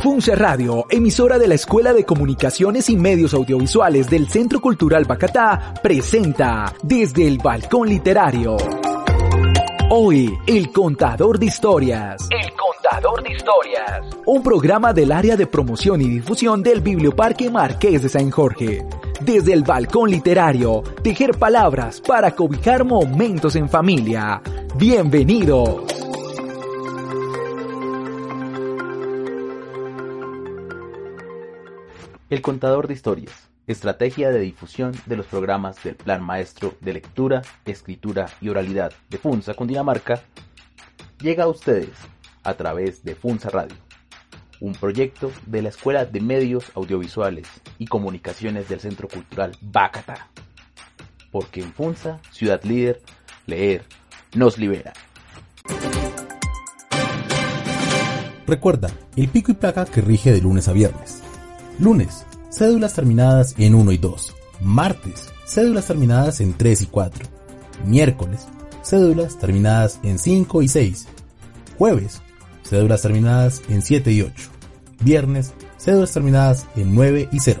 Funce Radio, emisora de la Escuela de Comunicaciones y Medios Audiovisuales del Centro Cultural Bacatá, presenta Desde el Balcón Literario. Hoy, El Contador de Historias. El Contador de Historias. Un programa del área de promoción y difusión del Biblioparque Marqués de San Jorge. Desde el Balcón Literario, tejer palabras para cobijar momentos en familia. Bienvenidos. El contador de historias, estrategia de difusión de los programas del Plan Maestro de Lectura, Escritura y Oralidad de FUNSA Cundinamarca, llega a ustedes a través de FUNSA Radio, un proyecto de la Escuela de Medios Audiovisuales y Comunicaciones del Centro Cultural Bacata. Porque en FUNSA, ciudad líder, leer nos libera. Recuerda, el pico y placa que rige de lunes a viernes. Lunes, cédulas terminadas en 1 y 2. Martes, cédulas terminadas en 3 y 4. Miércoles, cédulas terminadas en 5 y 6. Jueves, cédulas terminadas en 7 y 8. Viernes, cédulas terminadas en 9 y 0.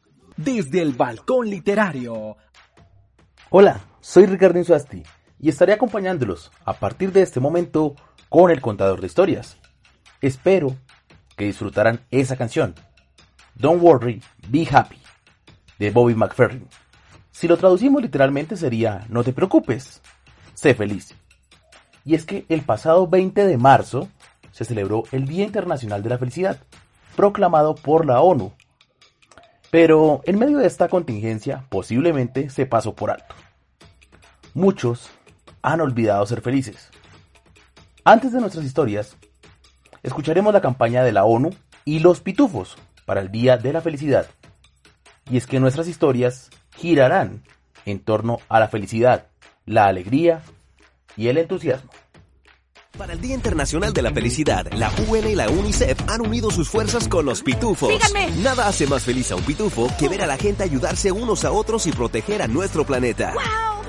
Desde el balcón literario. Hola, soy Ricardo Insuasti y estaré acompañándolos a partir de este momento con el contador de historias. Espero que disfrutarán esa canción, Don't Worry, Be Happy, de Bobby McFerrin. Si lo traducimos literalmente sería No te preocupes, sé feliz. Y es que el pasado 20 de marzo se celebró el Día Internacional de la Felicidad, proclamado por la ONU. Pero en medio de esta contingencia posiblemente se pasó por alto. Muchos han olvidado ser felices. Antes de nuestras historias, escucharemos la campaña de la ONU y los pitufos para el Día de la Felicidad. Y es que nuestras historias girarán en torno a la felicidad, la alegría y el entusiasmo. Para el Día Internacional de la Felicidad, la UN y la UNICEF han unido sus fuerzas con los pitufos. ¡Síganme! Nada hace más feliz a un pitufo que ver a la gente ayudarse unos a otros y proteger a nuestro planeta. ¡Wow!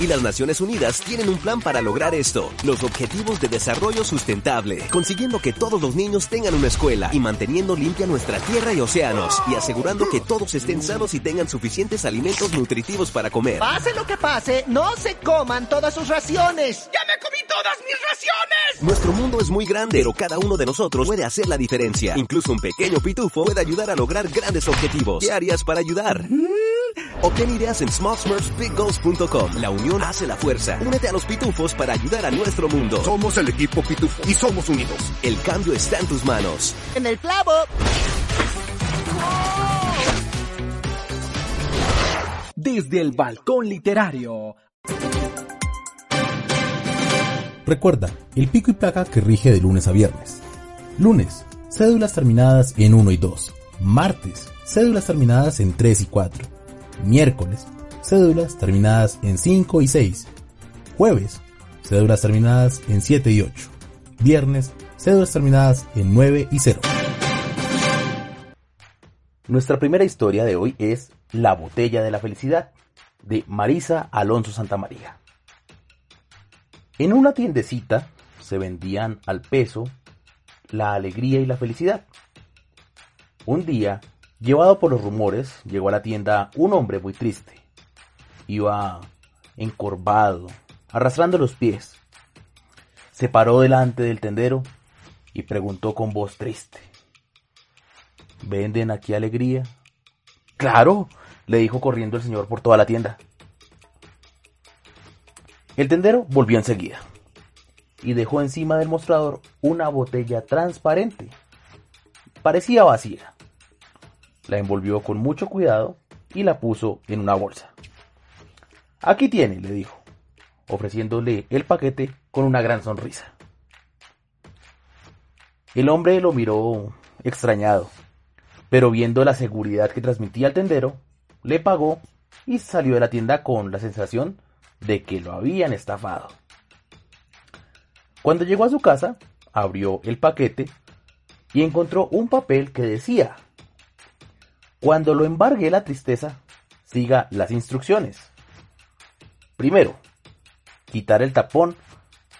Y las Naciones Unidas tienen un plan para lograr esto, los Objetivos de Desarrollo Sustentable, consiguiendo que todos los niños tengan una escuela y manteniendo limpia nuestra tierra y océanos, y asegurando que todos estén sanos y tengan suficientes alimentos nutritivos para comer. Pase lo que pase, no se coman todas sus raciones. ¡Ya me comí todas mis raciones! Nuestro mundo es muy grande, pero cada uno de nosotros puede hacer la diferencia. Incluso un pequeño pitufo puede ayudar a lograr grandes objetivos. ¿Qué harías para ayudar? Obtén ideas en smallsmurfsbiggoals.com. La unión hace la fuerza. Únete a los pitufos para ayudar a nuestro mundo. Somos el equipo Pitufo y somos unidos. El cambio está en tus manos. En el clavo. Desde el balcón literario. Recuerda, el pico y placa que rige de lunes a viernes. Lunes, cédulas terminadas en 1 y 2. Martes, cédulas terminadas en 3 y 4. Miércoles, cédulas terminadas en 5 y 6. Jueves, cédulas terminadas en 7 y 8. Viernes, cédulas terminadas en 9 y 0. Nuestra primera historia de hoy es La botella de la felicidad, de Marisa Alonso Santamaría. En una tiendecita se vendían al peso la alegría y la felicidad. Un día, llevado por los rumores, llegó a la tienda un hombre muy triste. Iba encorvado, arrastrando los pies. Se paró delante del tendero y preguntó con voz triste. ¿Venden aquí alegría? Claro, le dijo corriendo el señor por toda la tienda. El tendero volvió enseguida y dejó encima del mostrador una botella transparente. Parecía vacía. La envolvió con mucho cuidado y la puso en una bolsa. Aquí tiene, le dijo, ofreciéndole el paquete con una gran sonrisa. El hombre lo miró extrañado, pero viendo la seguridad que transmitía el tendero, le pagó y salió de la tienda con la sensación de que lo habían estafado. Cuando llegó a su casa, abrió el paquete y encontró un papel que decía, cuando lo embargue la tristeza, siga las instrucciones. Primero, quitar el tapón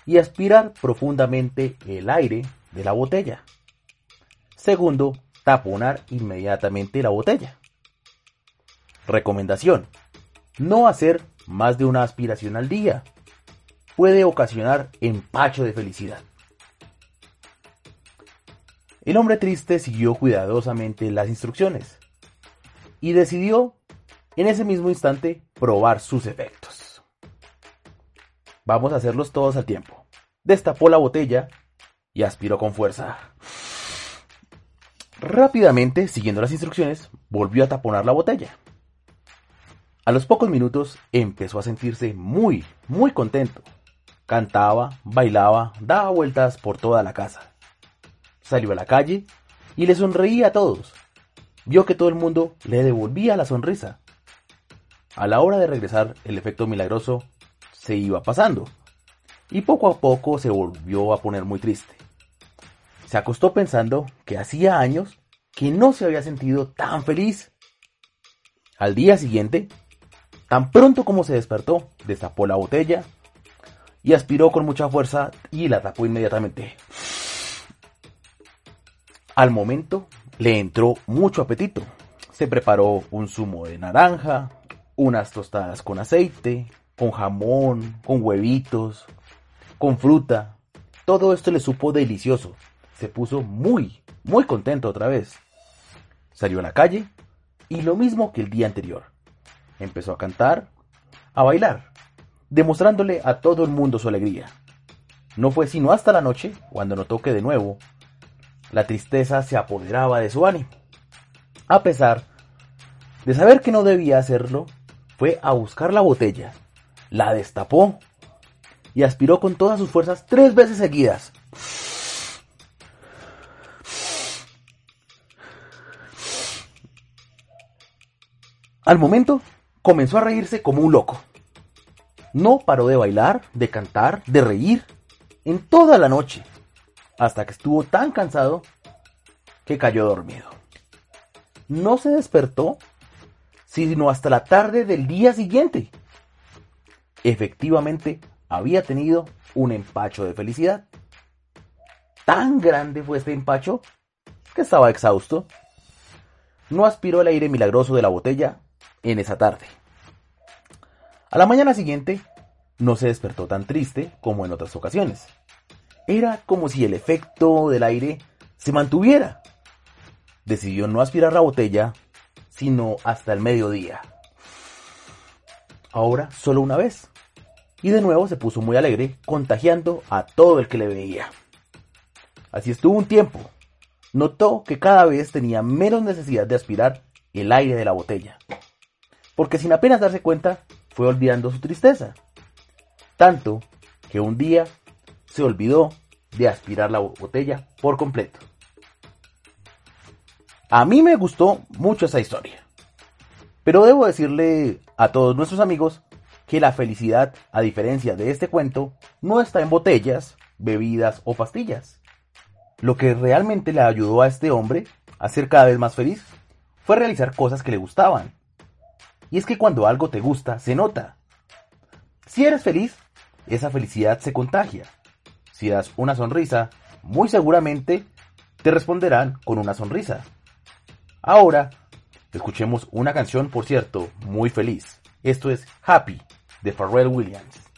y aspirar profundamente el aire de la botella. Segundo, taponar inmediatamente la botella. Recomendación. No hacer más de una aspiración al día. Puede ocasionar empacho de felicidad. El hombre triste siguió cuidadosamente las instrucciones y decidió en ese mismo instante probar sus efectos. Vamos a hacerlos todos al tiempo. Destapó la botella y aspiró con fuerza. Rápidamente, siguiendo las instrucciones, volvió a taponar la botella. A los pocos minutos empezó a sentirse muy, muy contento. Cantaba, bailaba, daba vueltas por toda la casa. Salió a la calle y le sonreía a todos. Vio que todo el mundo le devolvía la sonrisa. A la hora de regresar, el efecto milagroso se iba pasando y poco a poco se volvió a poner muy triste. Se acostó pensando que hacía años que no se había sentido tan feliz. Al día siguiente, Tan pronto como se despertó, destapó la botella y aspiró con mucha fuerza y la tapó inmediatamente. Al momento le entró mucho apetito. Se preparó un zumo de naranja, unas tostadas con aceite, con jamón, con huevitos, con fruta. Todo esto le supo delicioso. Se puso muy, muy contento otra vez. Salió a la calle y lo mismo que el día anterior. Empezó a cantar, a bailar, demostrándole a todo el mundo su alegría. No fue sino hasta la noche cuando notó que de nuevo la tristeza se apoderaba de su ánimo. A pesar de saber que no debía hacerlo, fue a buscar la botella, la destapó y aspiró con todas sus fuerzas tres veces seguidas. Al momento, comenzó a reírse como un loco. No paró de bailar, de cantar, de reír en toda la noche, hasta que estuvo tan cansado que cayó dormido. No se despertó sino hasta la tarde del día siguiente. Efectivamente, había tenido un empacho de felicidad. Tan grande fue este empacho que estaba exhausto. No aspiró el aire milagroso de la botella en esa tarde. A la mañana siguiente, no se despertó tan triste como en otras ocasiones. Era como si el efecto del aire se mantuviera. Decidió no aspirar la botella, sino hasta el mediodía. Ahora solo una vez. Y de nuevo se puso muy alegre, contagiando a todo el que le veía. Así estuvo un tiempo. Notó que cada vez tenía menos necesidad de aspirar el aire de la botella porque sin apenas darse cuenta fue olvidando su tristeza. Tanto que un día se olvidó de aspirar la botella por completo. A mí me gustó mucho esa historia. Pero debo decirle a todos nuestros amigos que la felicidad, a diferencia de este cuento, no está en botellas, bebidas o pastillas. Lo que realmente le ayudó a este hombre a ser cada vez más feliz fue realizar cosas que le gustaban, y es que cuando algo te gusta, se nota. Si eres feliz, esa felicidad se contagia. Si das una sonrisa, muy seguramente te responderán con una sonrisa. Ahora, escuchemos una canción, por cierto, muy feliz. Esto es Happy, de Pharrell Williams.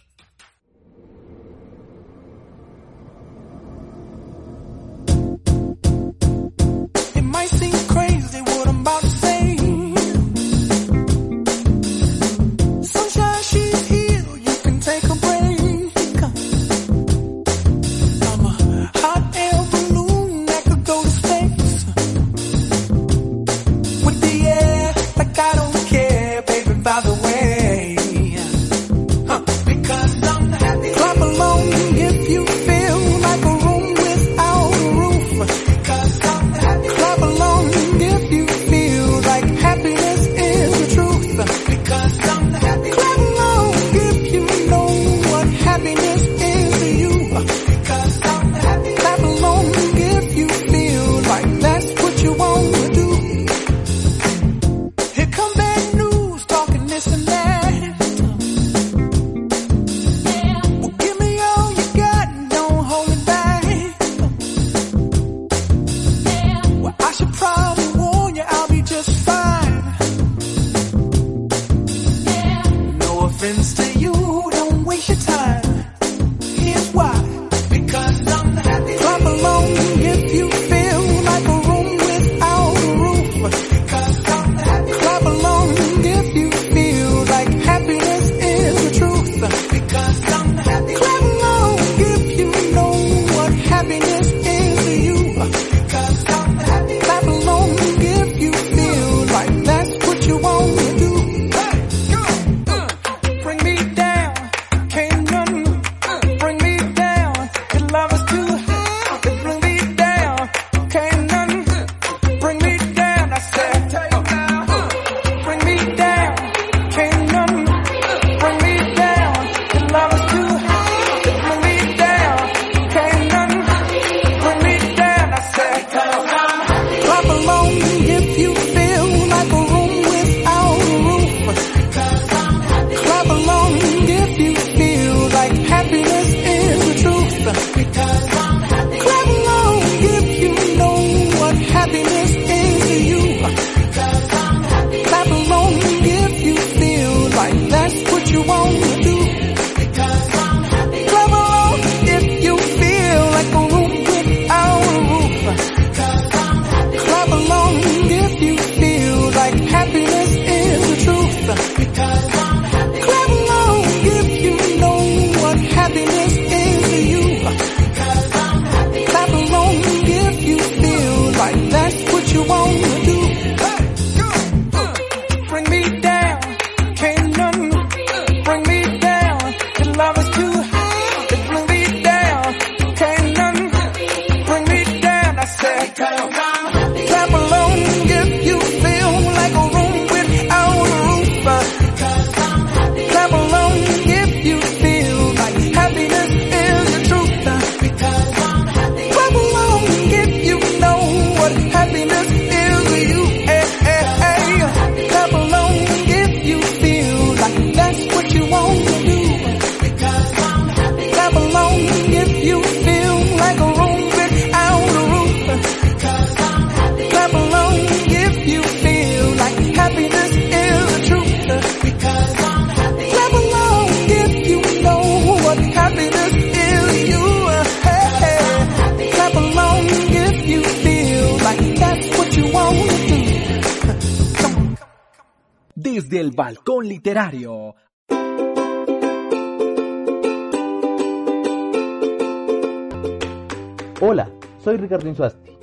Soy Ricardo Insuasti,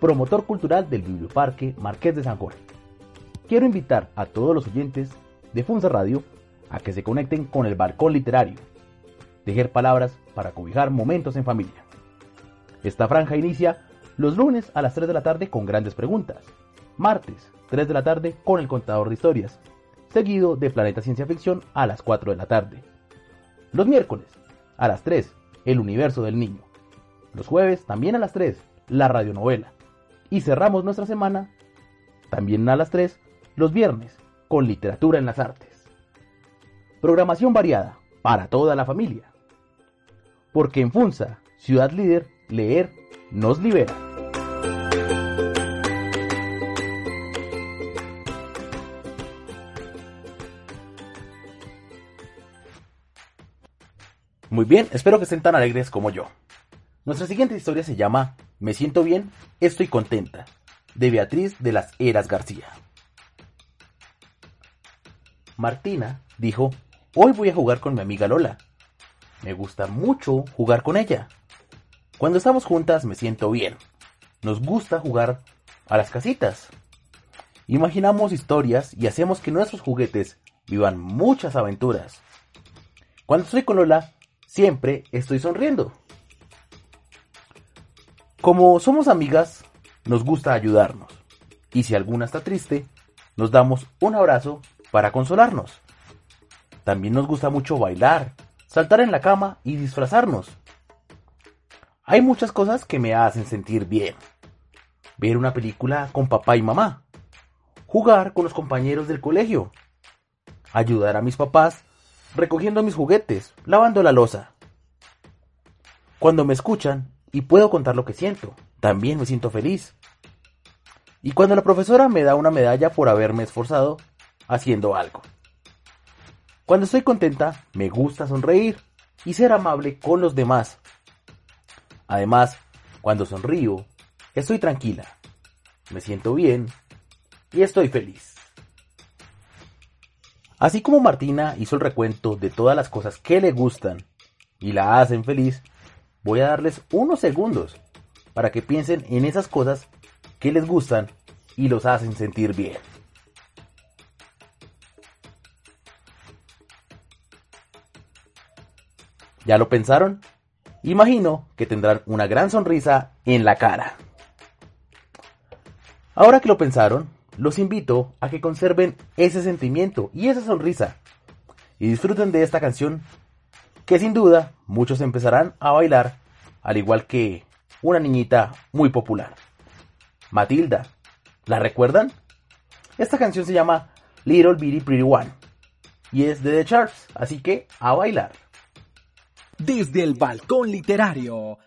promotor cultural del Biblioparque Marqués de San Jorge. Quiero invitar a todos los oyentes de Funza Radio a que se conecten con el balcón literario, tejer palabras para cobijar momentos en familia. Esta franja inicia los lunes a las 3 de la tarde con grandes preguntas, martes 3 de la tarde con el contador de historias, seguido de Planeta Ciencia Ficción a las 4 de la tarde. Los miércoles a las 3, El Universo del Niño. Los jueves también a las 3, la radionovela. Y cerramos nuestra semana también a las 3, los viernes, con literatura en las artes. Programación variada para toda la familia. Porque en Funza, ciudad líder, leer nos libera. Muy bien, espero que estén tan alegres como yo. Nuestra siguiente historia se llama Me siento bien, estoy contenta, de Beatriz de las Heras García. Martina dijo, hoy voy a jugar con mi amiga Lola. Me gusta mucho jugar con ella. Cuando estamos juntas me siento bien. Nos gusta jugar a las casitas. Imaginamos historias y hacemos que nuestros juguetes vivan muchas aventuras. Cuando estoy con Lola, siempre estoy sonriendo. Como somos amigas, nos gusta ayudarnos. Y si alguna está triste, nos damos un abrazo para consolarnos. También nos gusta mucho bailar, saltar en la cama y disfrazarnos. Hay muchas cosas que me hacen sentir bien. Ver una película con papá y mamá. Jugar con los compañeros del colegio. Ayudar a mis papás recogiendo mis juguetes, lavando la losa. Cuando me escuchan y puedo contar lo que siento, también me siento feliz. Y cuando la profesora me da una medalla por haberme esforzado haciendo algo. Cuando estoy contenta, me gusta sonreír y ser amable con los demás. Además, cuando sonrío, estoy tranquila, me siento bien y estoy feliz. Así como Martina hizo el recuento de todas las cosas que le gustan y la hacen feliz, voy a darles unos segundos para que piensen en esas cosas que les gustan y los hacen sentir bien. ¿Ya lo pensaron? Imagino que tendrán una gran sonrisa en la cara. Ahora que lo pensaron, los invito a que conserven ese sentimiento y esa sonrisa y disfruten de esta canción que sin duda muchos empezarán a bailar al igual que una niñita muy popular. Matilda, ¿la recuerdan? Esta canción se llama Little Bitty Pretty One y es de The Charts, así que a bailar. Desde el balcón literario.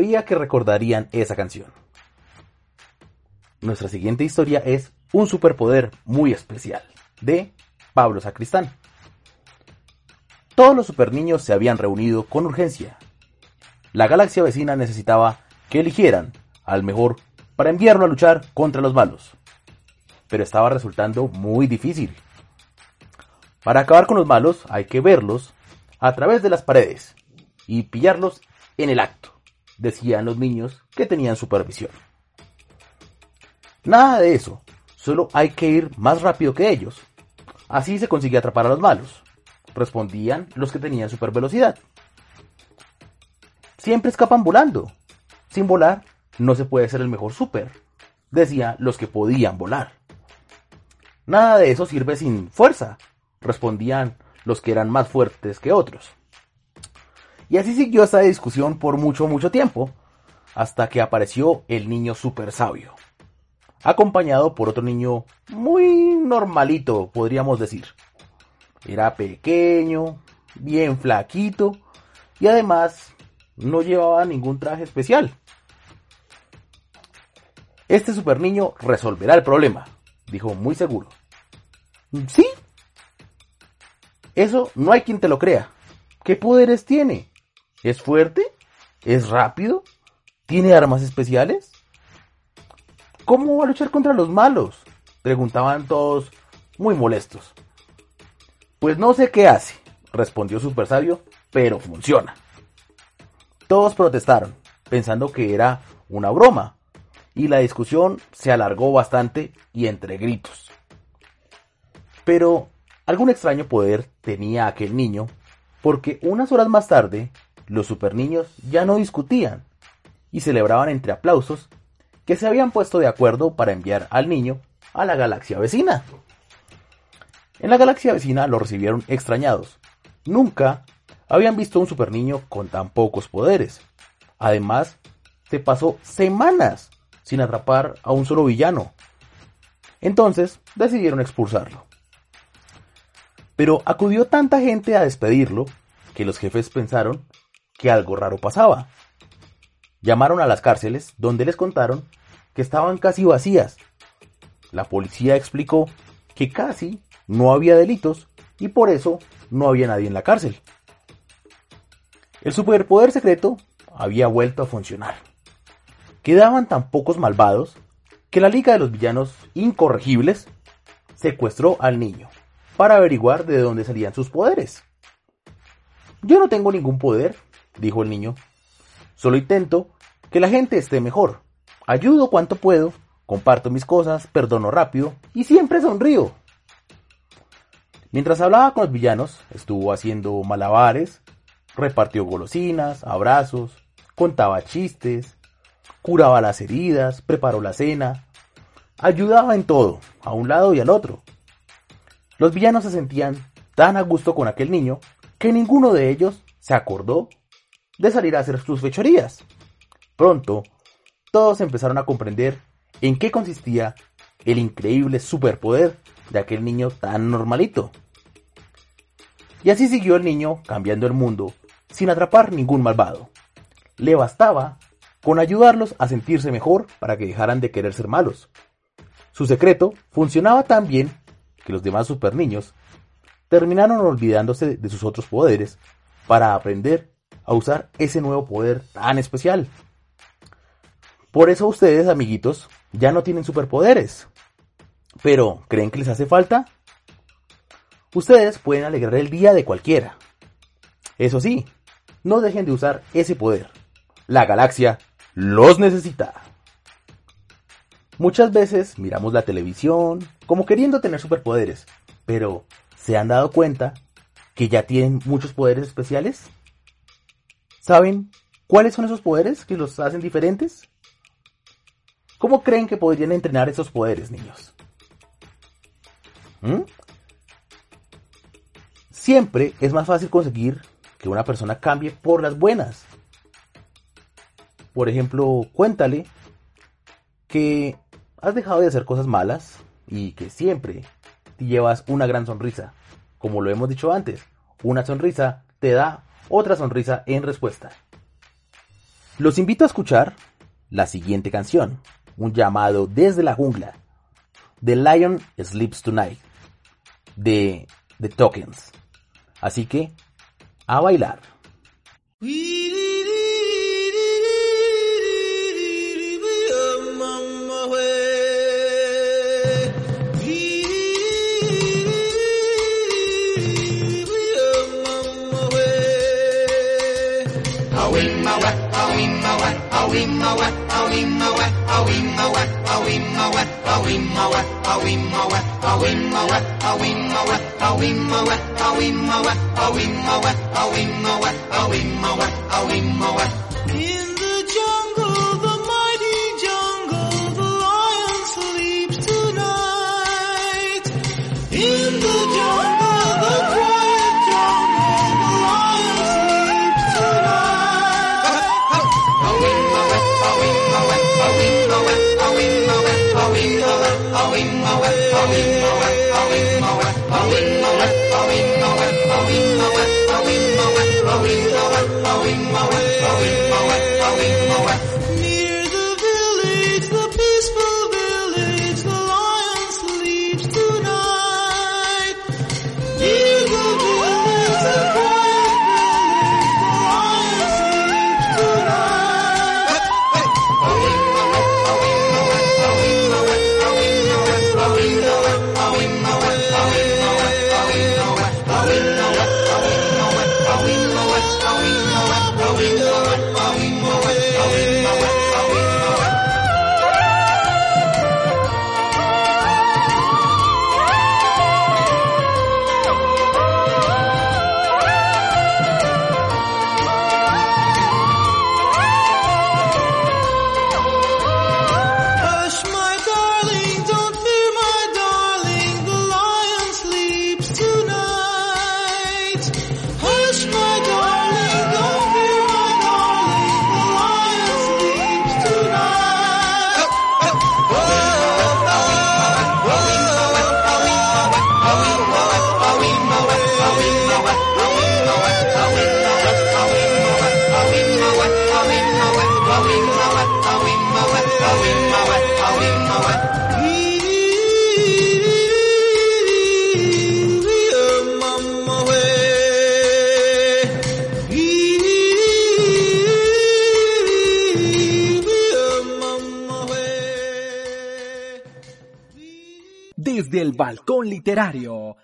Sabía que recordarían esa canción. Nuestra siguiente historia es Un superpoder muy especial, de Pablo Sacristán. Todos los superniños se habían reunido con urgencia. La galaxia vecina necesitaba que eligieran al mejor para enviarlo a luchar contra los malos. Pero estaba resultando muy difícil. Para acabar con los malos hay que verlos a través de las paredes y pillarlos en el acto, decían los niños que tenían supervisión. Nada de eso, solo hay que ir más rápido que ellos. Así se consigue atrapar a los malos, respondían los que tenían super velocidad. Siempre escapan volando. Sin volar no se puede ser el mejor super, decían los que podían volar. Nada de eso sirve sin fuerza, respondían los que eran más fuertes que otros. Y así siguió esta discusión por mucho, mucho tiempo, hasta que apareció el niño super sabio acompañado por otro niño muy normalito, podríamos decir. Era pequeño, bien flaquito y además no llevaba ningún traje especial. Este super niño resolverá el problema, dijo muy seguro. ¿Sí? Eso no hay quien te lo crea. ¿Qué poderes tiene? ¿Es fuerte? ¿Es rápido? ¿Tiene armas especiales? ¿Cómo va a luchar contra los malos? Preguntaban todos muy molestos. Pues no sé qué hace, respondió Super Sabio, pero funciona. Todos protestaron, pensando que era una broma, y la discusión se alargó bastante y entre gritos. Pero algún extraño poder tenía aquel niño, porque unas horas más tarde los super niños ya no discutían y celebraban entre aplausos que se habían puesto de acuerdo para enviar al niño a la galaxia vecina. En la galaxia vecina lo recibieron extrañados. Nunca habían visto un super niño con tan pocos poderes. Además, se pasó semanas sin atrapar a un solo villano. Entonces decidieron expulsarlo. Pero acudió tanta gente a despedirlo que los jefes pensaron que algo raro pasaba. Llamaron a las cárceles donde les contaron que estaban casi vacías. La policía explicó que casi no había delitos y por eso no había nadie en la cárcel. El superpoder secreto había vuelto a funcionar. Quedaban tan pocos malvados que la Liga de los Villanos Incorregibles secuestró al niño para averiguar de dónde salían sus poderes. Yo no tengo ningún poder, dijo el niño. Solo intento que la gente esté mejor ayudo cuanto puedo, comparto mis cosas, perdono rápido y siempre sonrío. Mientras hablaba con los villanos, estuvo haciendo malabares, repartió golosinas, abrazos, contaba chistes, curaba las heridas, preparó la cena, ayudaba en todo, a un lado y al otro. Los villanos se sentían tan a gusto con aquel niño que ninguno de ellos se acordó de salir a hacer sus fechorías. Pronto, todos empezaron a comprender en qué consistía el increíble superpoder de aquel niño tan normalito. Y así siguió el niño cambiando el mundo sin atrapar ningún malvado. Le bastaba con ayudarlos a sentirse mejor para que dejaran de querer ser malos. Su secreto funcionaba tan bien que los demás super niños terminaron olvidándose de sus otros poderes para aprender a usar ese nuevo poder tan especial. Por eso ustedes, amiguitos, ya no tienen superpoderes. Pero, ¿creen que les hace falta? Ustedes pueden alegrar el día de cualquiera. Eso sí, no dejen de usar ese poder. La galaxia los necesita. Muchas veces miramos la televisión como queriendo tener superpoderes, pero ¿se han dado cuenta que ya tienen muchos poderes especiales? ¿Saben cuáles son esos poderes que los hacen diferentes? ¿Cómo creen que podrían entrenar esos poderes, niños? ¿Mm? Siempre es más fácil conseguir que una persona cambie por las buenas. Por ejemplo, cuéntale que has dejado de hacer cosas malas y que siempre te llevas una gran sonrisa. Como lo hemos dicho antes, una sonrisa te da otra sonrisa en respuesta. Los invito a escuchar la siguiente canción, un llamado desde la jungla, The Lion Sleeps Tonight, de The Tokens. Así que, a bailar. In the jungle, Desde el balcón literario.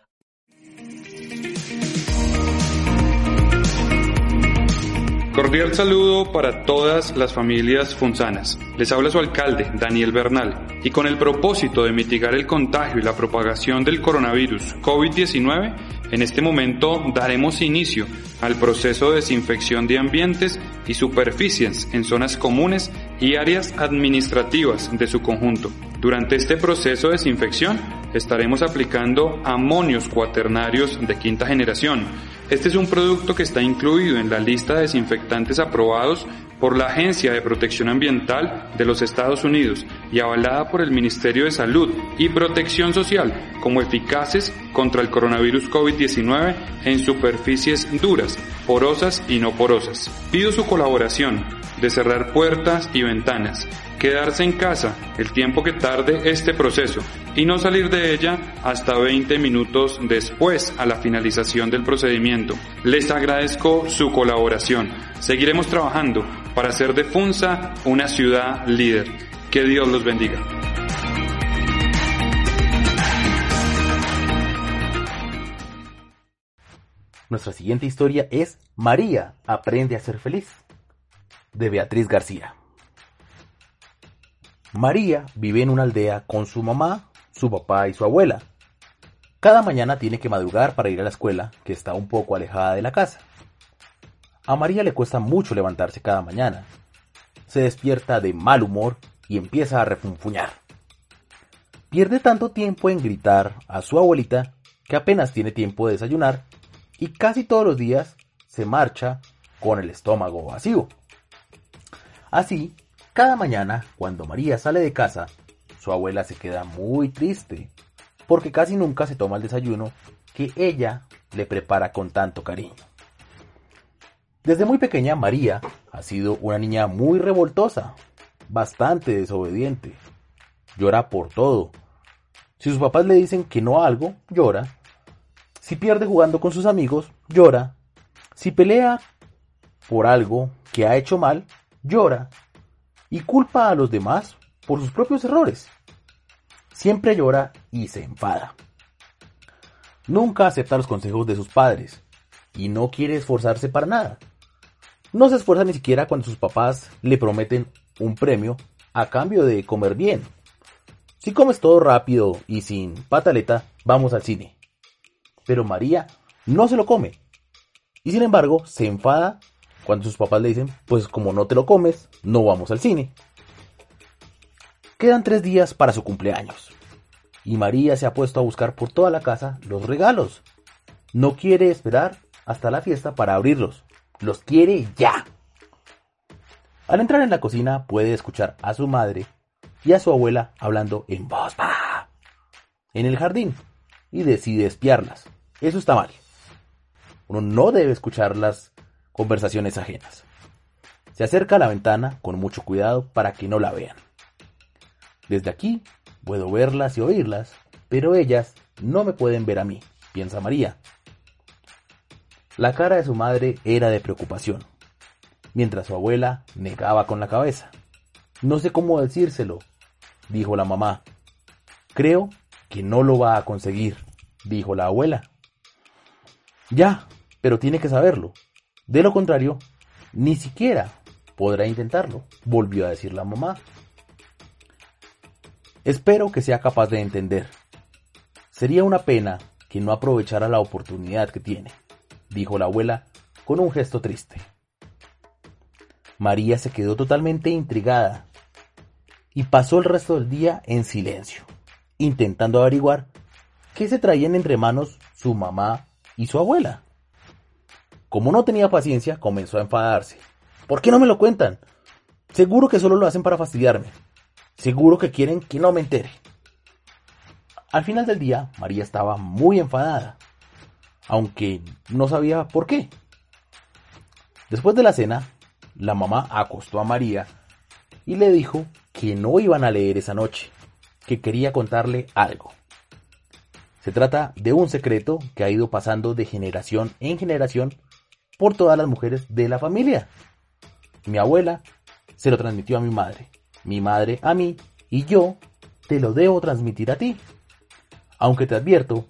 Cordial saludo para todas las familias funzanas. Les habla su alcalde, Daniel Bernal, y con el propósito de mitigar el contagio y la propagación del coronavirus COVID-19, en este momento daremos inicio al proceso de desinfección de ambientes y superficies en zonas comunes y áreas administrativas de su conjunto. Durante este proceso de desinfección estaremos aplicando amonios cuaternarios de quinta generación. Este es un producto que está incluido en la lista de desinfectantes aprobados por la Agencia de Protección Ambiental de los Estados Unidos y avalada por el Ministerio de Salud y Protección Social como eficaces contra el coronavirus COVID-19 en superficies duras, porosas y no porosas. Pido su colaboración de cerrar puertas y ventanas, quedarse en casa el tiempo que tarde este proceso y no salir de ella hasta 20 minutos después a la finalización del procedimiento. Les agradezco su colaboración. Seguiremos trabajando para hacer de Funza una ciudad líder. Que Dios los bendiga. Nuestra siguiente historia es María aprende a ser feliz, de Beatriz García. María vive en una aldea con su mamá, su papá y su abuela. Cada mañana tiene que madrugar para ir a la escuela, que está un poco alejada de la casa. A María le cuesta mucho levantarse cada mañana. Se despierta de mal humor y empieza a refunfuñar. Pierde tanto tiempo en gritar a su abuelita que apenas tiene tiempo de desayunar y casi todos los días se marcha con el estómago vacío. Así, cada mañana, cuando María sale de casa, su abuela se queda muy triste, porque casi nunca se toma el desayuno que ella le prepara con tanto cariño. Desde muy pequeña, María ha sido una niña muy revoltosa, bastante desobediente. Llora por todo. Si sus papás le dicen que no a algo, llora. Si pierde jugando con sus amigos, llora. Si pelea por algo que ha hecho mal, llora. Y culpa a los demás por sus propios errores. Siempre llora y se enfada. Nunca acepta los consejos de sus padres y no quiere esforzarse para nada. No se esfuerza ni siquiera cuando sus papás le prometen un premio a cambio de comer bien. Si comes todo rápido y sin pataleta, vamos al cine. Pero María no se lo come. Y sin embargo, se enfada cuando sus papás le dicen, pues como no te lo comes, no vamos al cine. Quedan tres días para su cumpleaños. Y María se ha puesto a buscar por toda la casa los regalos. No quiere esperar hasta la fiesta para abrirlos. Los quiere ya. Al entrar en la cocina puede escuchar a su madre y a su abuela hablando en voz baja en el jardín y decide espiarlas. Eso está mal. Uno no debe escuchar las conversaciones ajenas. Se acerca a la ventana con mucho cuidado para que no la vean. Desde aquí puedo verlas y oírlas, pero ellas no me pueden ver a mí, piensa María. La cara de su madre era de preocupación, mientras su abuela negaba con la cabeza. No sé cómo decírselo, dijo la mamá. Creo que no lo va a conseguir, dijo la abuela. Ya, pero tiene que saberlo. De lo contrario, ni siquiera podrá intentarlo, volvió a decir la mamá. Espero que sea capaz de entender. Sería una pena que no aprovechara la oportunidad que tiene dijo la abuela con un gesto triste. María se quedó totalmente intrigada y pasó el resto del día en silencio, intentando averiguar qué se traían entre manos su mamá y su abuela. Como no tenía paciencia, comenzó a enfadarse. ¿Por qué no me lo cuentan? Seguro que solo lo hacen para fastidiarme. Seguro que quieren que no me entere. Al final del día, María estaba muy enfadada aunque no sabía por qué. Después de la cena, la mamá acostó a María y le dijo que no iban a leer esa noche, que quería contarle algo. Se trata de un secreto que ha ido pasando de generación en generación por todas las mujeres de la familia. Mi abuela se lo transmitió a mi madre, mi madre a mí y yo te lo debo transmitir a ti. Aunque te advierto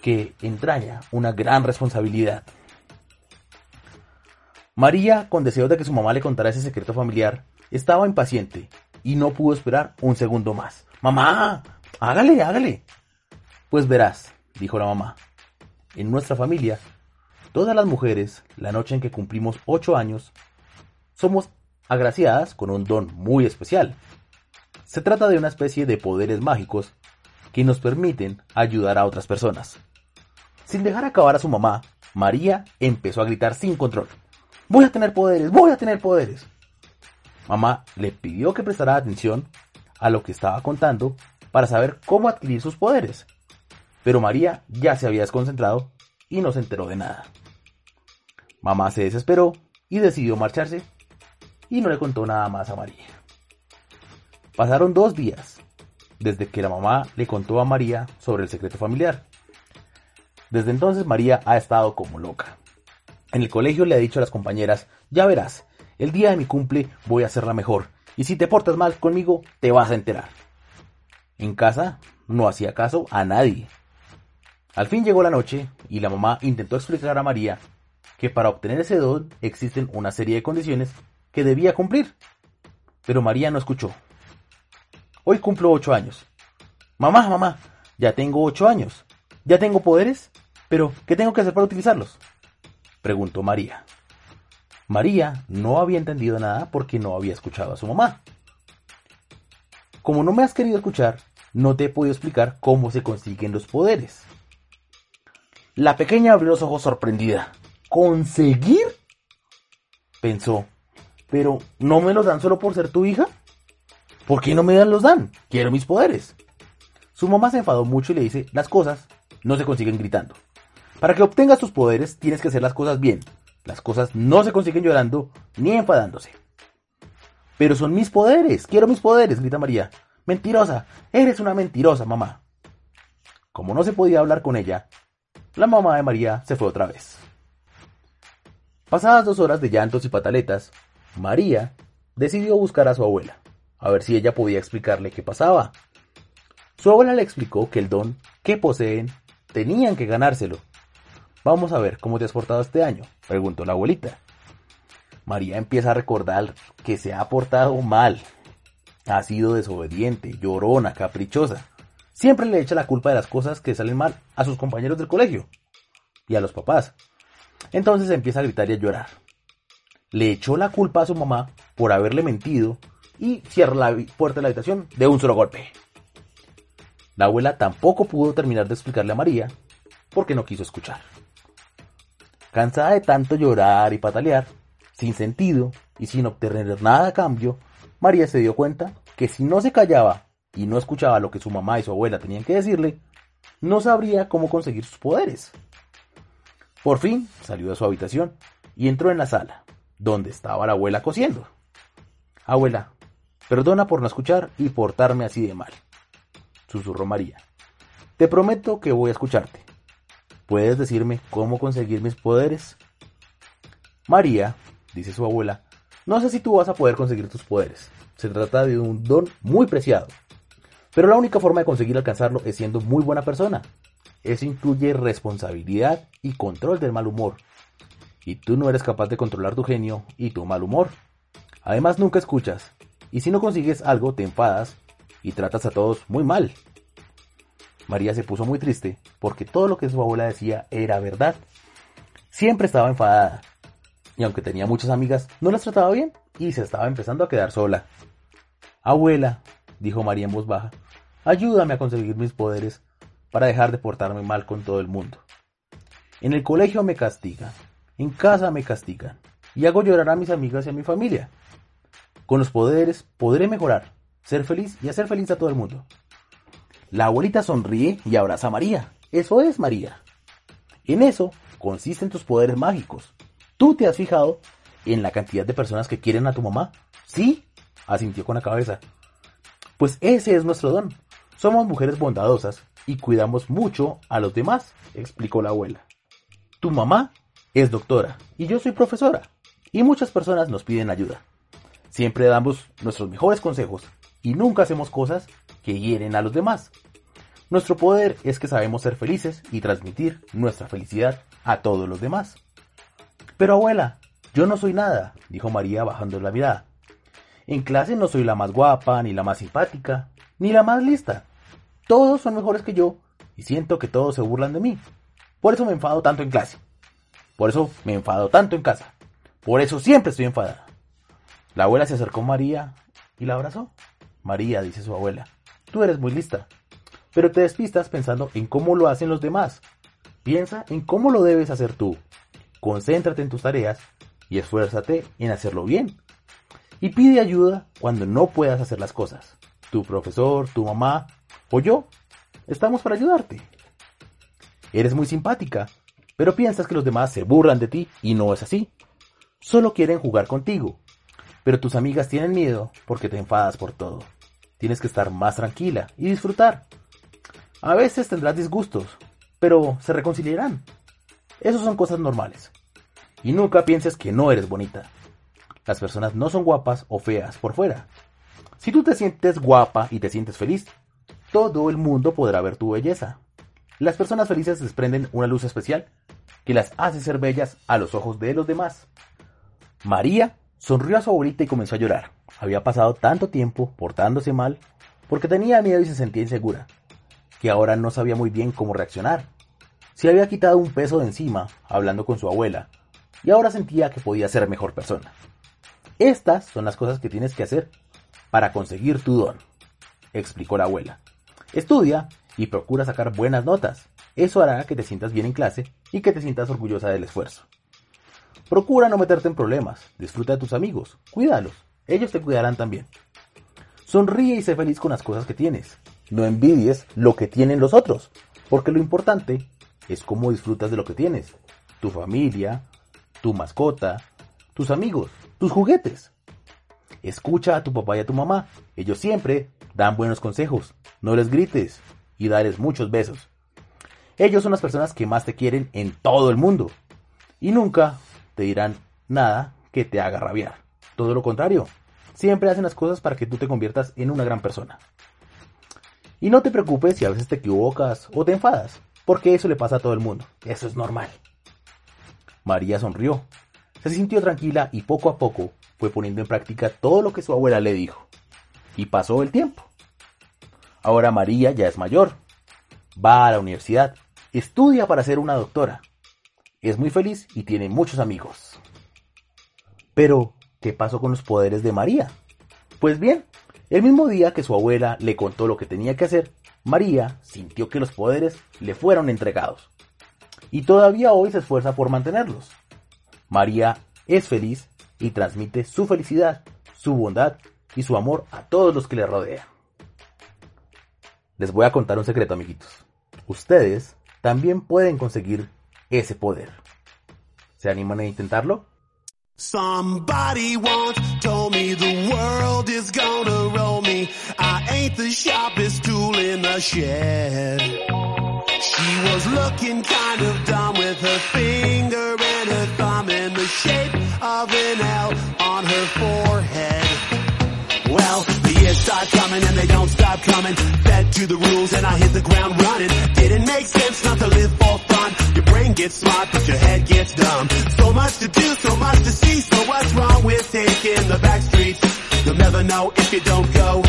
que entraña una gran responsabilidad. María, con deseo de que su mamá le contara ese secreto familiar, estaba impaciente y no pudo esperar un segundo más. Mamá, hágale, hágale. Pues verás, dijo la mamá, en nuestra familia, todas las mujeres, la noche en que cumplimos ocho años, somos agraciadas con un don muy especial. Se trata de una especie de poderes mágicos que nos permiten ayudar a otras personas. Sin dejar acabar a su mamá, María empezó a gritar sin control. Voy a tener poderes, voy a tener poderes. Mamá le pidió que prestara atención a lo que estaba contando para saber cómo adquirir sus poderes. Pero María ya se había desconcentrado y no se enteró de nada. Mamá se desesperó y decidió marcharse y no le contó nada más a María. Pasaron dos días desde que la mamá le contó a María sobre el secreto familiar. Desde entonces María ha estado como loca. En el colegio le ha dicho a las compañeras, ya verás, el día de mi cumple voy a hacerla mejor, y si te portas mal conmigo, te vas a enterar. En casa no hacía caso a nadie. Al fin llegó la noche y la mamá intentó explicar a María que para obtener ese don existen una serie de condiciones que debía cumplir. Pero María no escuchó. Hoy cumplo ocho años. Mamá, mamá, ya tengo ocho años. ¿Ya tengo poderes? Pero, ¿qué tengo que hacer para utilizarlos? Preguntó María. María no había entendido nada porque no había escuchado a su mamá. Como no me has querido escuchar, no te he podido explicar cómo se consiguen los poderes. La pequeña abrió los ojos sorprendida. ¿Conseguir? Pensó. Pero, ¿no me los dan solo por ser tu hija? ¿Por qué no me dan los dan? Quiero mis poderes. Su mamá se enfadó mucho y le dice, las cosas no se consiguen gritando. Para que obtengas tus poderes tienes que hacer las cosas bien. Las cosas no se consiguen llorando ni enfadándose. Pero son mis poderes, quiero mis poderes, grita María. Mentirosa, eres una mentirosa, mamá. Como no se podía hablar con ella, la mamá de María se fue otra vez. Pasadas dos horas de llantos y pataletas, María decidió buscar a su abuela, a ver si ella podía explicarle qué pasaba. Su abuela le explicó que el don que poseen tenían que ganárselo. Vamos a ver cómo te has portado este año, preguntó la abuelita. María empieza a recordar que se ha portado mal. Ha sido desobediente, llorona, caprichosa. Siempre le echa la culpa de las cosas que salen mal a sus compañeros del colegio y a los papás. Entonces empieza a gritar y a llorar. Le echó la culpa a su mamá por haberle mentido y cierra la puerta de la habitación de un solo golpe. La abuela tampoco pudo terminar de explicarle a María porque no quiso escuchar. Cansada de tanto llorar y patalear, sin sentido y sin obtener nada a cambio, María se dio cuenta que si no se callaba y no escuchaba lo que su mamá y su abuela tenían que decirle, no sabría cómo conseguir sus poderes. Por fin salió de su habitación y entró en la sala, donde estaba la abuela cosiendo. Abuela, perdona por no escuchar y portarme así de mal, susurró María. Te prometo que voy a escucharte. ¿Puedes decirme cómo conseguir mis poderes? María, dice su abuela, no sé si tú vas a poder conseguir tus poderes. Se trata de un don muy preciado. Pero la única forma de conseguir alcanzarlo es siendo muy buena persona. Eso incluye responsabilidad y control del mal humor. Y tú no eres capaz de controlar tu genio y tu mal humor. Además nunca escuchas. Y si no consigues algo te enfadas y tratas a todos muy mal. María se puso muy triste porque todo lo que su abuela decía era verdad. Siempre estaba enfadada. Y aunque tenía muchas amigas, no las trataba bien y se estaba empezando a quedar sola. Abuela, dijo María en voz baja, ayúdame a conseguir mis poderes para dejar de portarme mal con todo el mundo. En el colegio me castigan, en casa me castigan, y hago llorar a mis amigas y a mi familia. Con los poderes podré mejorar, ser feliz y hacer feliz a todo el mundo. La abuelita sonríe y abraza a María. Eso es María. En eso consisten tus poderes mágicos. ¿Tú te has fijado en la cantidad de personas que quieren a tu mamá? Sí, asintió con la cabeza. Pues ese es nuestro don. Somos mujeres bondadosas y cuidamos mucho a los demás, explicó la abuela. Tu mamá es doctora y yo soy profesora, y muchas personas nos piden ayuda. Siempre damos nuestros mejores consejos y nunca hacemos cosas que hieren a los demás. Nuestro poder es que sabemos ser felices y transmitir nuestra felicidad a todos los demás. Pero abuela, yo no soy nada, dijo María bajando la mirada. En clase no soy la más guapa, ni la más simpática, ni la más lista. Todos son mejores que yo y siento que todos se burlan de mí. Por eso me enfado tanto en clase. Por eso me enfado tanto en casa. Por eso siempre estoy enfadada. La abuela se acercó a María y la abrazó. María, dice su abuela, tú eres muy lista, pero te despistas pensando en cómo lo hacen los demás. Piensa en cómo lo debes hacer tú. Concéntrate en tus tareas y esfuérzate en hacerlo bien. Y pide ayuda cuando no puedas hacer las cosas. Tu profesor, tu mamá o yo estamos para ayudarte. Eres muy simpática, pero piensas que los demás se burlan de ti y no es así. Solo quieren jugar contigo. Pero tus amigas tienen miedo porque te enfadas por todo. Tienes que estar más tranquila y disfrutar. A veces tendrás disgustos, pero se reconciliarán. Esas son cosas normales. Y nunca pienses que no eres bonita. Las personas no son guapas o feas por fuera. Si tú te sientes guapa y te sientes feliz, todo el mundo podrá ver tu belleza. Las personas felices desprenden una luz especial que las hace ser bellas a los ojos de los demás. María sonrió a su abuelita y comenzó a llorar. Había pasado tanto tiempo portándose mal porque tenía miedo y se sentía insegura, que ahora no sabía muy bien cómo reaccionar. Se había quitado un peso de encima hablando con su abuela y ahora sentía que podía ser mejor persona. Estas son las cosas que tienes que hacer para conseguir tu don, explicó la abuela. Estudia y procura sacar buenas notas. Eso hará que te sientas bien en clase y que te sientas orgullosa del esfuerzo. Procura no meterte en problemas, disfruta de tus amigos, cuídalos, ellos te cuidarán también. Sonríe y sé feliz con las cosas que tienes. No envidies lo que tienen los otros, porque lo importante es cómo disfrutas de lo que tienes. Tu familia, tu mascota, tus amigos, tus juguetes. Escucha a tu papá y a tu mamá. Ellos siempre dan buenos consejos. No les grites y dales muchos besos. Ellos son las personas que más te quieren en todo el mundo. Y nunca te dirán nada que te haga rabiar. Todo lo contrario. Siempre hacen las cosas para que tú te conviertas en una gran persona. Y no te preocupes si a veces te equivocas o te enfadas, porque eso le pasa a todo el mundo. Eso es normal. María sonrió. Se sintió tranquila y poco a poco fue poniendo en práctica todo lo que su abuela le dijo. Y pasó el tiempo. Ahora María ya es mayor. Va a la universidad. Estudia para ser una doctora. Es muy feliz y tiene muchos amigos. Pero, ¿qué pasó con los poderes de María? Pues bien, el mismo día que su abuela le contó lo que tenía que hacer, María sintió que los poderes le fueron entregados. Y todavía hoy se esfuerza por mantenerlos. María es feliz y transmite su felicidad, su bondad y su amor a todos los que le rodean. Les voy a contar un secreto, amiguitos. Ustedes también pueden conseguir ese poder. ¿Se animan a intentarlo? Somebody told me the world is gonna roll me. I ain't the sharpest tool in the shed. She was looking kind of dumb with her on her forehead. Well, the years start coming and they don't stop coming. Fed to the rules and I hit the ground running. Didn't make sense not to live for fun. Your brain gets smart but your head gets dumb. So much to do, so much to see. So what's wrong with taking the back streets? You'll never know if you don't go.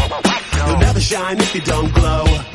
You'll never shine if you don't glow.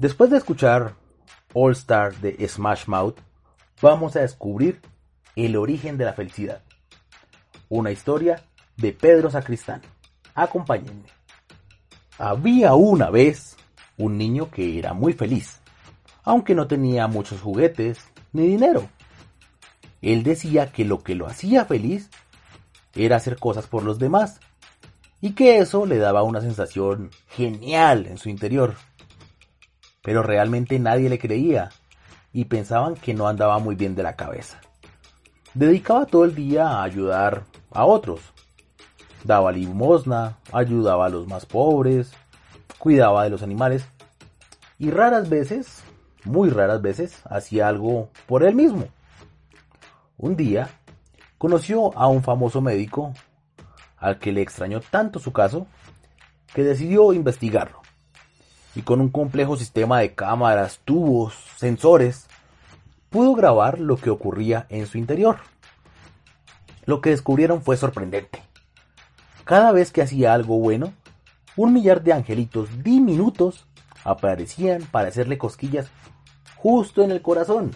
Después de escuchar All Star de Smash Mouth, vamos a descubrir el origen de la felicidad. Una historia de Pedro Sacristán. Acompáñenme. Había una vez un niño que era muy feliz, aunque no tenía muchos juguetes ni dinero. Él decía que lo que lo hacía feliz era hacer cosas por los demás y que eso le daba una sensación genial en su interior. Pero realmente nadie le creía y pensaban que no andaba muy bien de la cabeza. Dedicaba todo el día a ayudar a otros. Daba limosna, ayudaba a los más pobres, cuidaba de los animales y raras veces, muy raras veces, hacía algo por él mismo. Un día conoció a un famoso médico al que le extrañó tanto su caso que decidió investigarlo. Y con un complejo sistema de cámaras, tubos, sensores, pudo grabar lo que ocurría en su interior. Lo que descubrieron fue sorprendente. Cada vez que hacía algo bueno, un millar de angelitos diminutos aparecían para hacerle cosquillas justo en el corazón.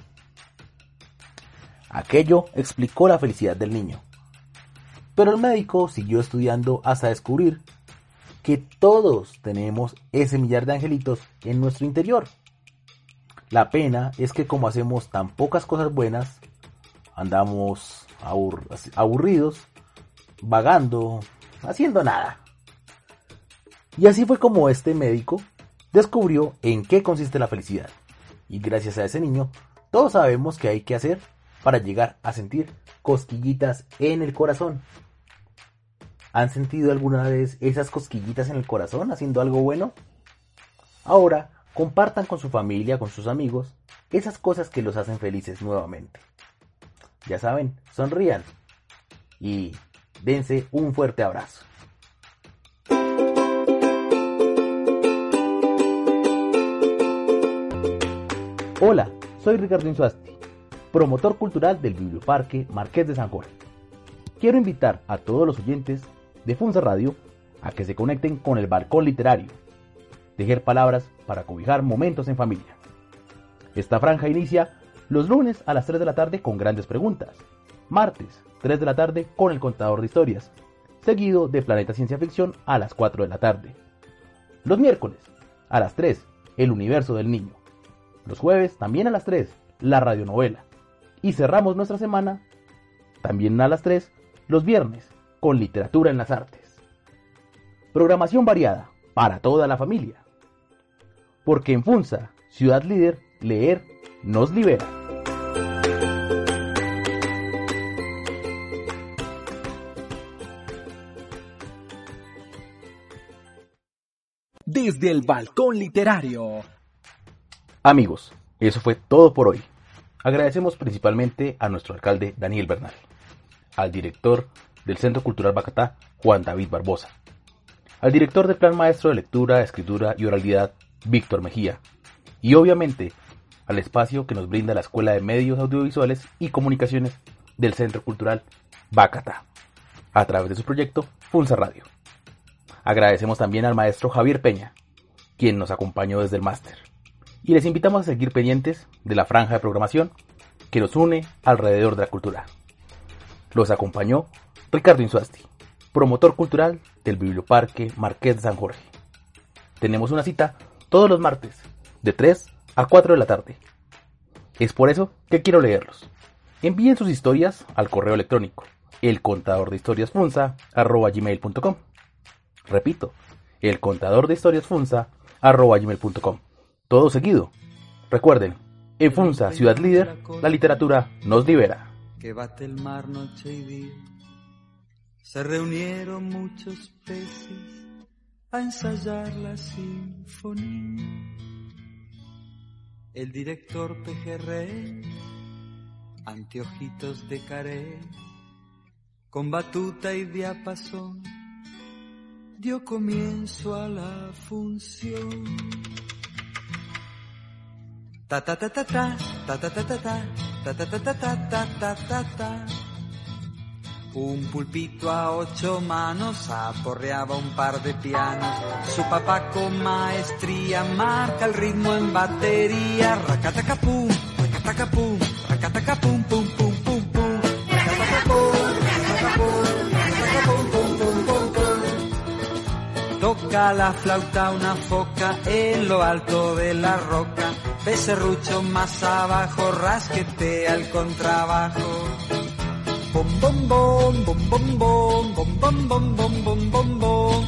Aquello explicó la felicidad del niño. Pero el médico siguió estudiando hasta descubrir que todos tenemos ese millar de angelitos en nuestro interior. La pena es que como hacemos tan pocas cosas buenas, andamos aburridos, vagando, haciendo nada. Y así fue como este médico descubrió en qué consiste la felicidad. Y gracias a ese niño, todos sabemos qué hay que hacer para llegar a sentir cosquillitas en el corazón. ¿Han sentido alguna vez esas cosquillitas en el corazón haciendo algo bueno? Ahora, compartan con su familia, con sus amigos, esas cosas que los hacen felices nuevamente. Ya saben, sonrían y dense un fuerte abrazo. Hola, soy Ricardo Insuasti, promotor cultural del Biblioparque Marqués de San Jorge. Quiero invitar a todos los oyentes de Funza Radio a que se conecten con el balcón literario, tejer palabras para cobijar momentos en familia. Esta franja inicia los lunes a las 3 de la tarde con grandes preguntas, martes 3 de la tarde con el contador de historias, seguido de Planeta Ciencia Ficción a las 4 de la tarde. Los miércoles a las 3, El Universo del Niño. Los jueves también a las 3, la radionovela. Y cerramos nuestra semana también a las 3, los viernes, con literatura en las artes. Programación variada para toda la familia. Porque en Funza, ciudad líder, leer nos libera. Desde el balcón literario. Amigos, eso fue todo por hoy. Agradecemos principalmente a nuestro alcalde Daniel Bernal, al director del Centro Cultural Bacatá, Juan David Barbosa. Al director del Plan Maestro de Lectura, Escritura y Oralidad, Víctor Mejía. Y obviamente al espacio que nos brinda la Escuela de Medios Audiovisuales y Comunicaciones del Centro Cultural Bacatá, a través de su proyecto Funza Radio. Agradecemos también al maestro Javier Peña, quien nos acompañó desde el máster. Y les invitamos a seguir pendientes de la franja de programación que nos une alrededor de la cultura. Los acompañó Ricardo Insuasti, promotor cultural del Biblioparque Marqués de San Jorge. Tenemos una cita todos los martes, de 3 a 4 de la tarde. Es por eso que quiero leerlos. Envíen sus historias al correo electrónico el de. Repito, el de. Todo seguido. Recuerden, en Funza, ciudad líder, la literatura nos libera. Que bate el mar noche y día se reunieron muchos peces a ensayar la sinfonía. El director pejerrey, anteojitos de caré, con batuta y diapasón, dio comienzo a la función. Ta ta ta ta ta ta ta ta ta ta ta ta ta ta ta ta ta un pulpito a ocho manos aporreaba un par de pianos. Su papá con maestría marca el ritmo en batería. Racatacapum, racatacapum, racatacapum, pum, pum, pum, pum. Toca la flauta una foca en lo alto de la roca. Becerrucho más abajo, rasquetea el contrabajo Bom bom bom bom bom bom bom bom bom bom bom bom bom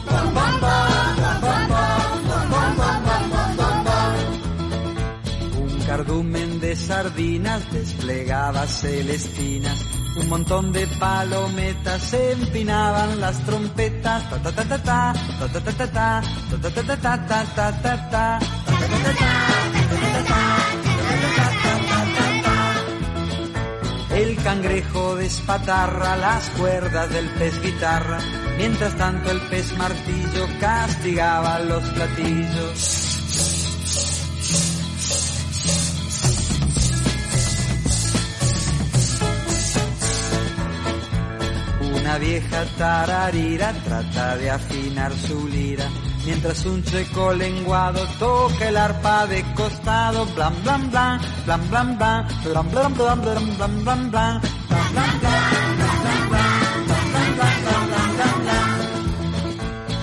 Un cardumen de sardinas desplegaba Celestina un montón de palometas empinaban las trompetas ta ta ta ta ta ta ta ta ta ta ta ta ta ta ta ta ta El cangrejo despatarra las cuerdas del pez guitarra, mientras tanto el pez martillo castigaba los platillos. Una vieja tararira trata de afinar su lira, mientras un checo lenguado toca el arpa de costado, blan blan blan, blan blan blan, blan blan blan blan blan blan blan,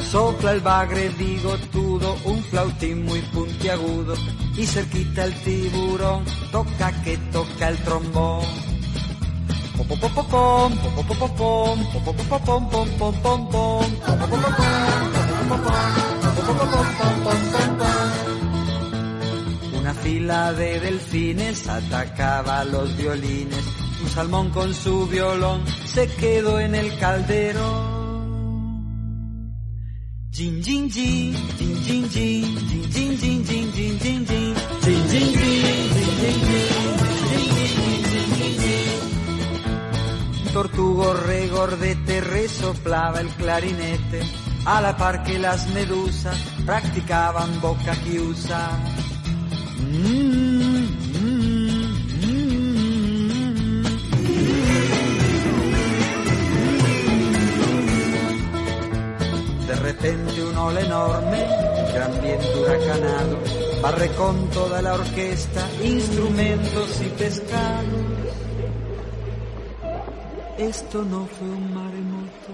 Sopla el bagre bigotudo, un flautín muy puntiagudo, y cerquita el tiburón, toca que toca el trombón. Una fila de delfines atacaba los violines. Un salmón con su violón se quedó en el caldero. Jin jin jin, jin jin jin jin jin jin jin, jin jin jin, jin jin jin. Tortugo regordete resoplaba el clarinete, a la par que las medusas practicaban boca chiusa. De repente un ola enorme, gran viento huracanado, barre con toda la orquesta, instrumentos y pescados. Esto no fue un maremoto,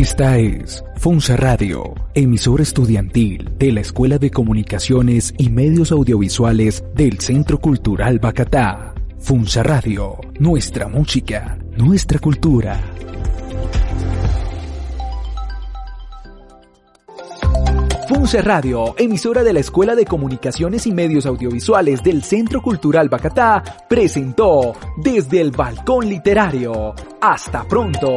Esta es Funza Radio, emisora estudiantil de la Escuela de Comunicaciones y Medios Audiovisuales del Centro Cultural Bacatá. Funza Radio, nuestra música, nuestra cultura. Funce Radio, emisora de la Escuela de Comunicaciones y Medios Audiovisuales del Centro Cultural Bacatá, presentó Desde el Balcón Literario. Hasta pronto.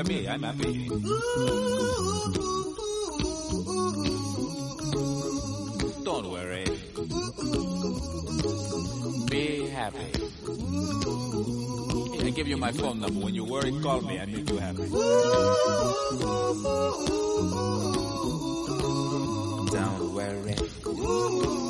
At me, I'm happy. Don't worry. Be happy. I give you my phone number. When you worry, call me. I make you happy. Don't worry.